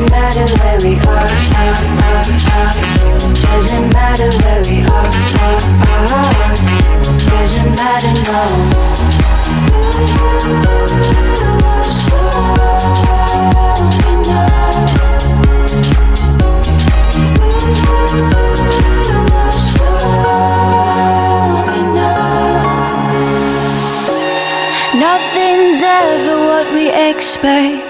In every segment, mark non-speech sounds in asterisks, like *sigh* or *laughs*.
Doesn't matter where we are. Doesn't matter where we are. Doesn't matter, no. Nothing's ever what we expect.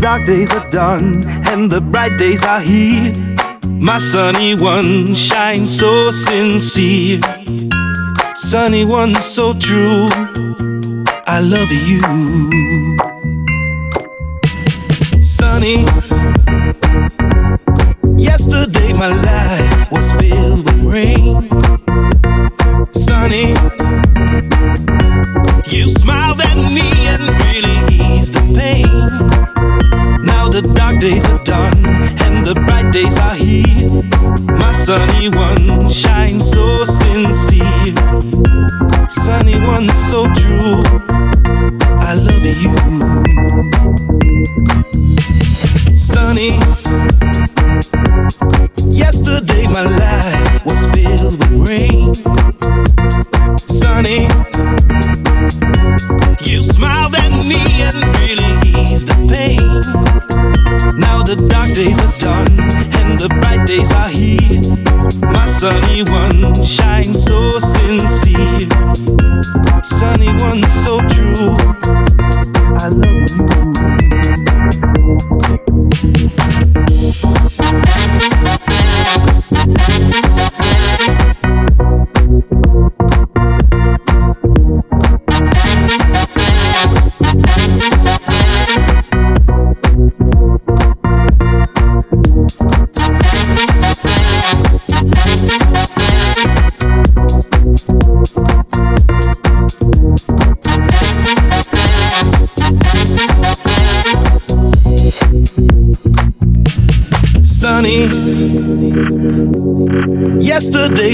dark days are done and the bright days are here. My sunny one shines so sincere. Sunny one so true. I love you. Sunny. Yesterday my life was filled with rain. Sunny. You smiled at me and really eased the pain. The dark days are done and the bright days are here. My sunny one shines so sincere. Sunny one so true. I love you. Sunny. Yesterday my life was filled with rain. Sunny. You smiled at me and really eased the pain. Now the dark days are done and the bright days are here. My sunny one shines so sincere. Sunny one so true. I Sunny.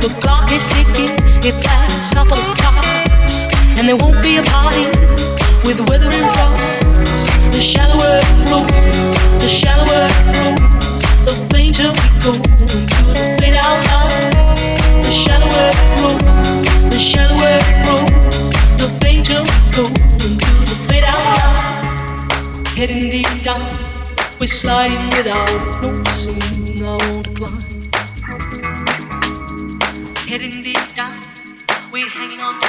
The clock is ticking, it's past couple of clocks, and there won't be a party with withering drops. The shallower it grows, the shallower it grows, the fainter we go into the fade out line. The shallower it grows, the shallower it grows, the fainter we go into the fade out line. Heading deep down, we're sliding without ropes our own climb hitting the dark, We're hanging on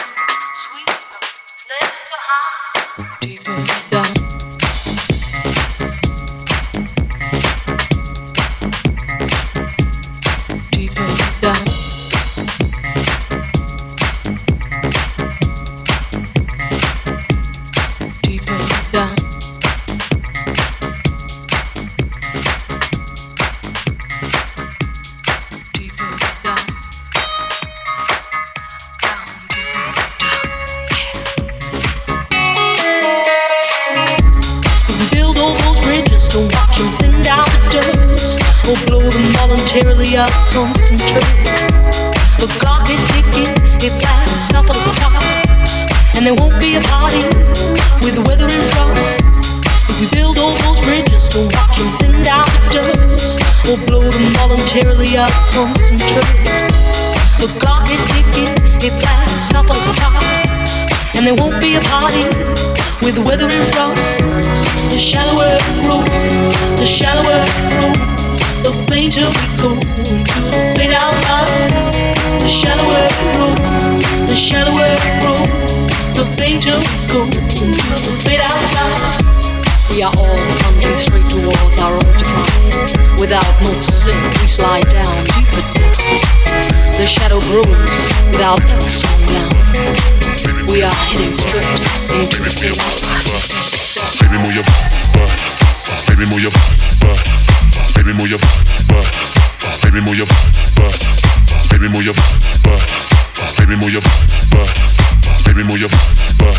the we go into the fade out. The shallower it grows, the shallower it grows, the fainter we go into the fade out line. We are all plunging straight towards our own decline. Without noticing, we slide down deeper down. The shadow grows without ever slowing down. We are heading straight into the fade out. Baby, move your butt. Baby, move your butt. Baby, move your butt. Baby, move your butt. Baby, move your butt. Baby, move your butt. Baby, move your butt.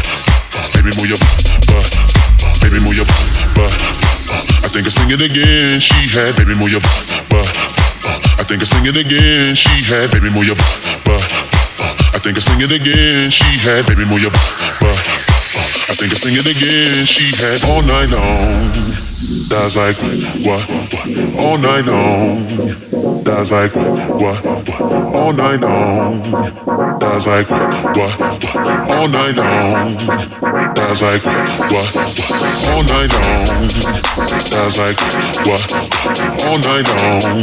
Baby, move your butt. Baby, move your butt. I think I sing it again. She had baby, move your butt. I think I sing it again. She had baby, move your butt. I think I sing it again. She had baby, move your butt. I think I sing it again. She had all night long. That's like what? All night long. That's like what? All night long. That's like what? All night long. That's like what? All night long. That's like what? All night long.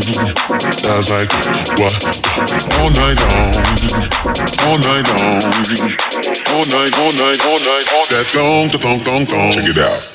That's like what? All night long. All night long. All night, all night, all night, all that thong, thong, thong, thong. Check it out.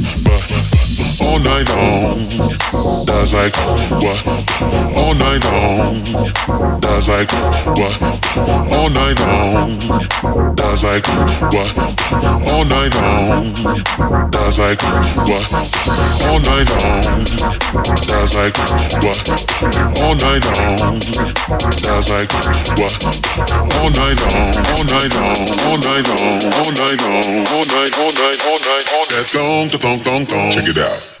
night long. That's like what? All night long. That's like what? All night long. That's like what? All night long. That's like what? All night long. That's like what? All night long. That's like what? All night long. All night long. All night long. All night long. All night. All night. All night. All that thong, thong, thong, thong. Check it out.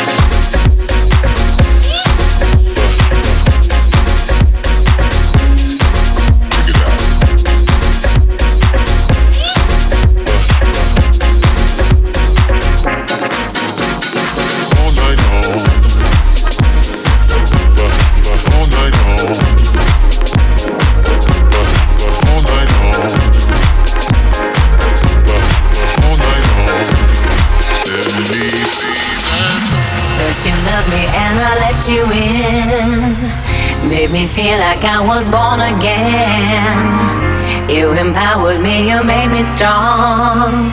me feel like I was born again. You empowered me, you made me strong.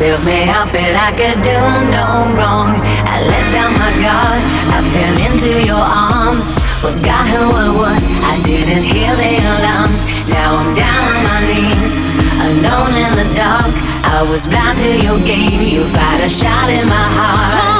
Built me up and I could do no wrong. I let down my guard, I fell into your arms. Forgot who I was, I didn't hear the alarms. Now I'm down on my knees, alone in the dark. I was blind to your game, you fired a shot in my heart.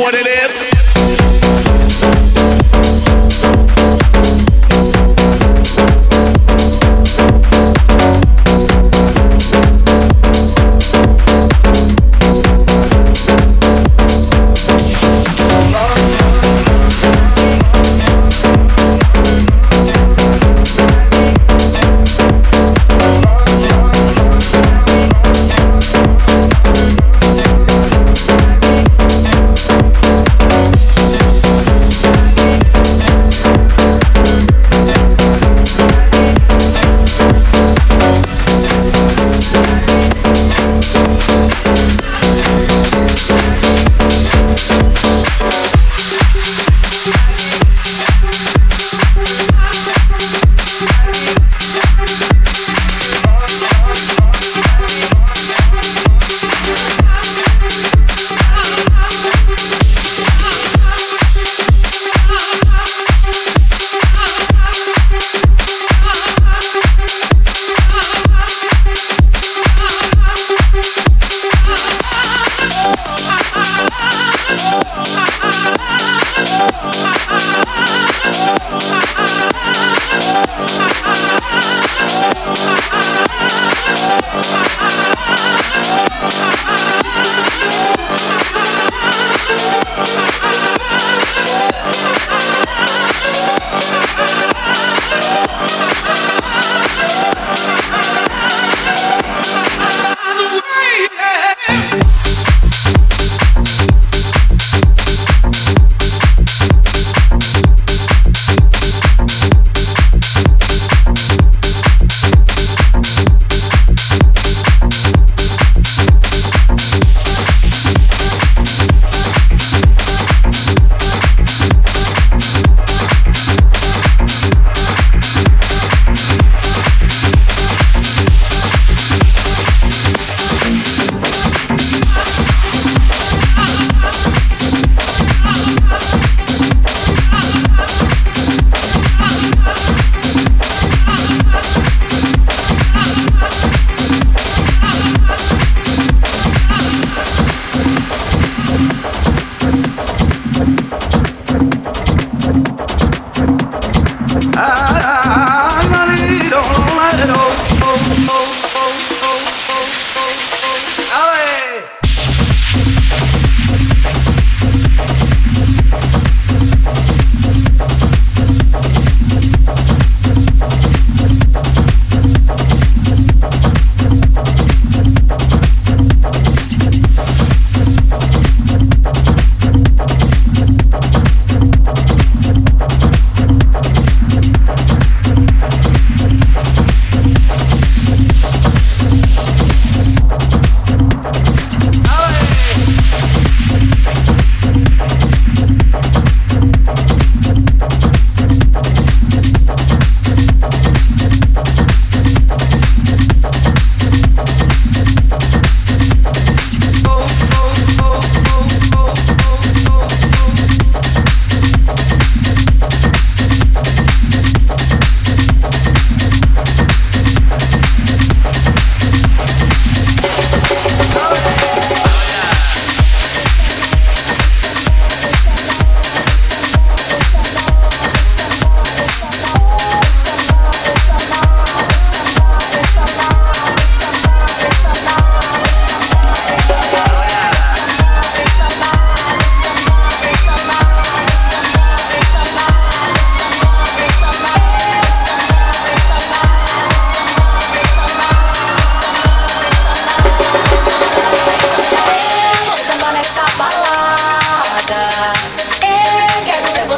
what it is.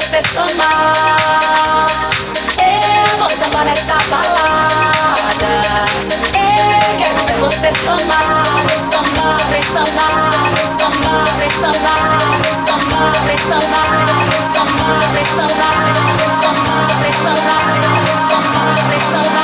Você sambar. Eu vou sambar nessa balada. Eu quero ver você sambar. Vem sambar, vem sambar, vem sambar, vem sambar, vem sambar, vem sambar, vem sambar, vem sambar, vem sambar, vem sambar, vem sambar, vem sambar,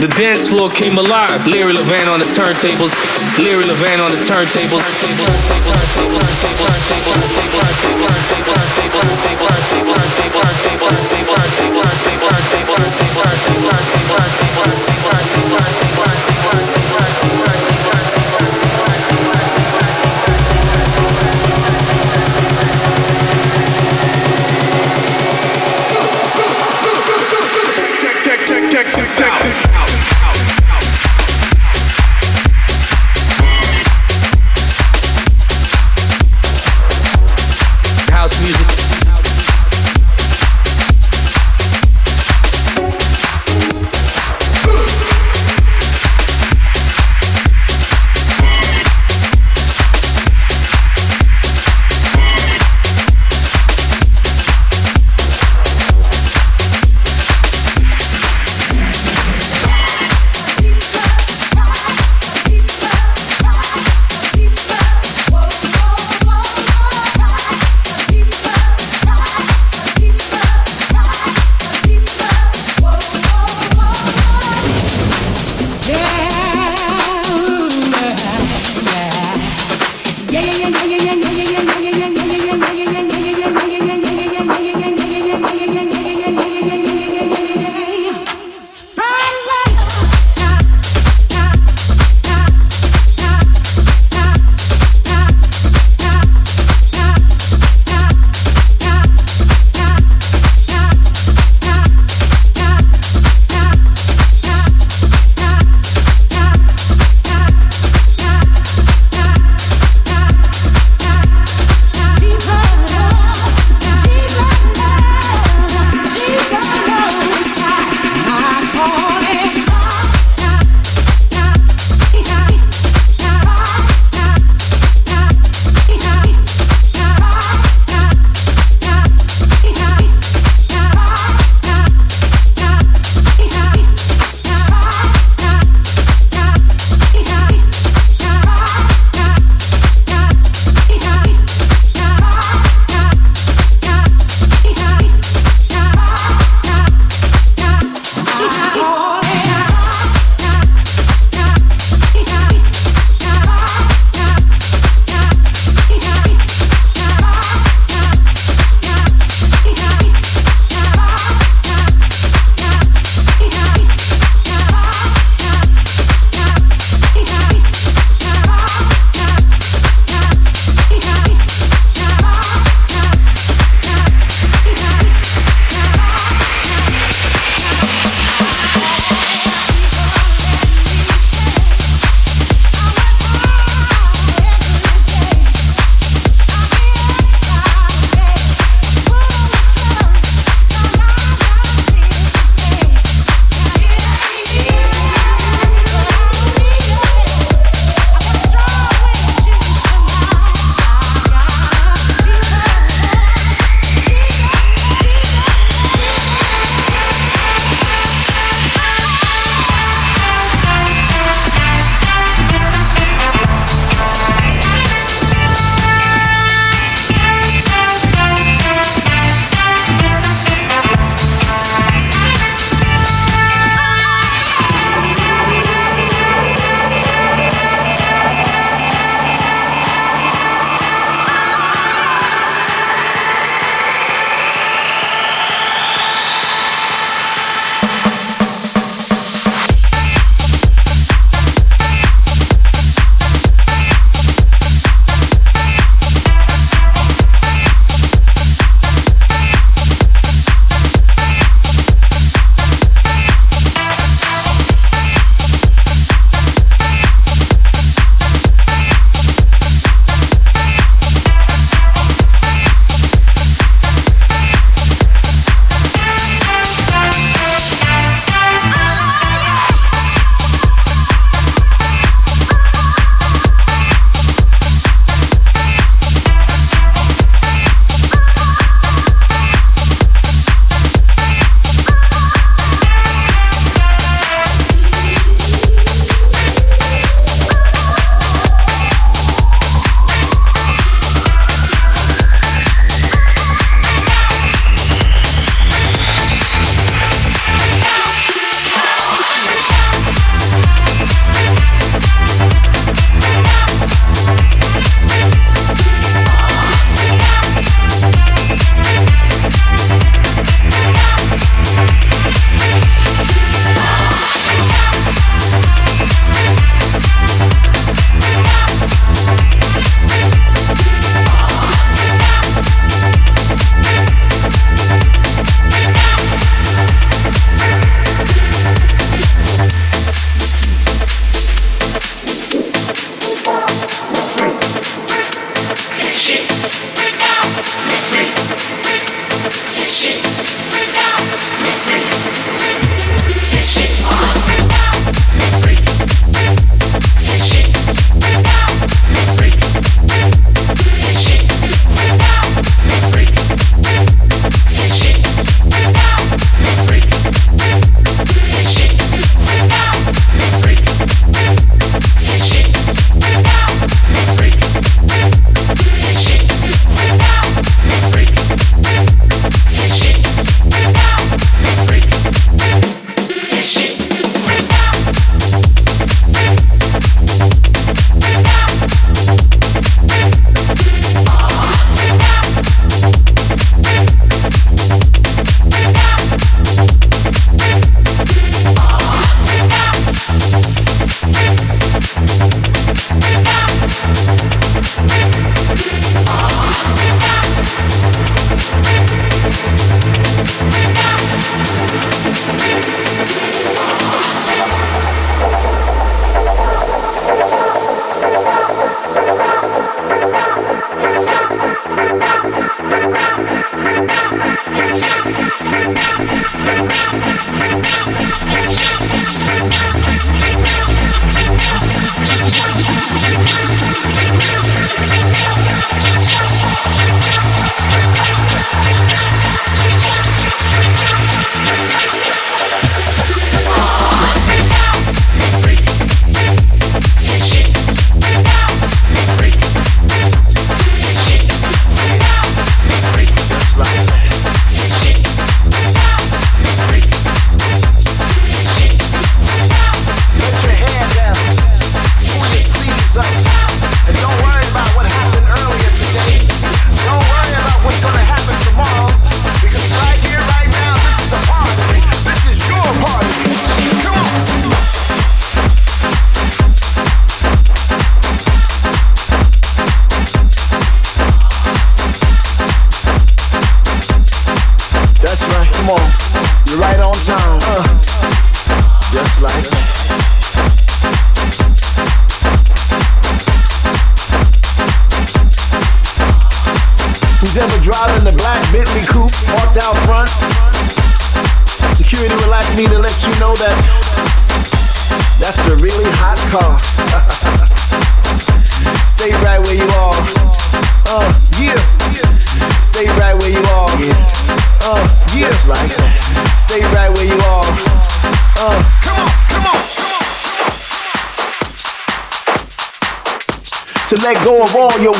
The dance floor came alive. Larry Levan on the turntables. Larry Levan on the turntables. turntables.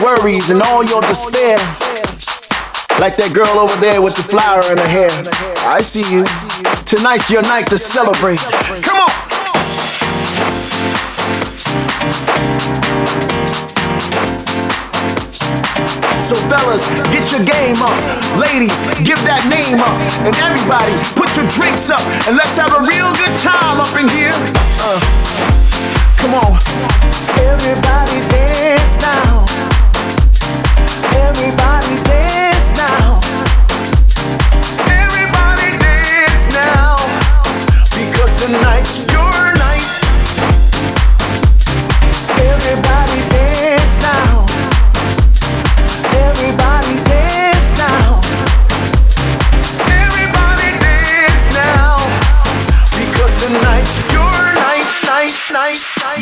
Worries and all your despair. Like that girl over there with the flower in her hair. I see you. Tonight's your night to celebrate. Come on. So fellas, get your game up. Ladies, give that name up. And everybody, put your drinks up. And let's have a real good time up in here. Uh, come on. Everybody dance now.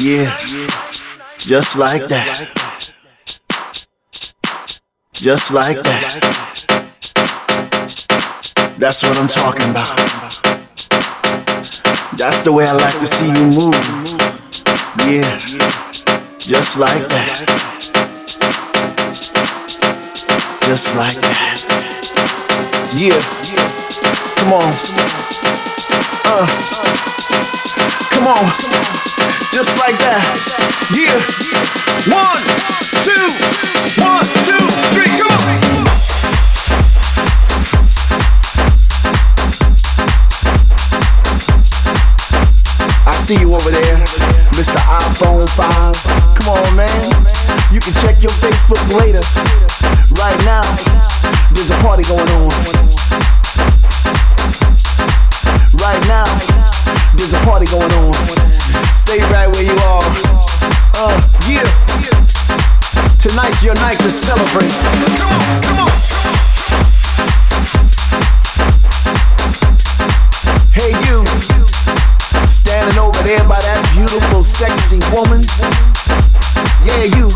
Yeah. Just like that. Just like that. That's what I'm talking about. That's the way I like to see you move. Yeah. Just like that. Just like that. Yeah. Come on. Uh. Come on. Just like that. Yeah. One, two, one, two, three, come on. I see you over there, Mr. iPhone 5. Come on, man. You can check your Facebook later. Right now, there's a party going on. Right now, there's a party going on. Stay right where you are. Uh, yeah. Tonight's your night to celebrate. Hey, you. Standing over there by that beautiful, sexy woman. Yeah, you.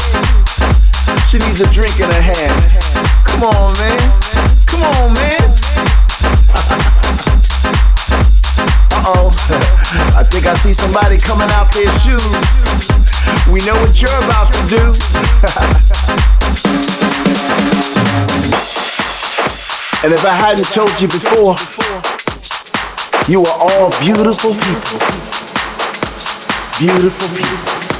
She needs a drink in her hand. Come on, man. Come on, man. Uh oh. *laughs* I think I see somebody coming out their shoes. We know what you're about to do. *laughs* and if I hadn't told you before, you are all beautiful people. Beautiful people.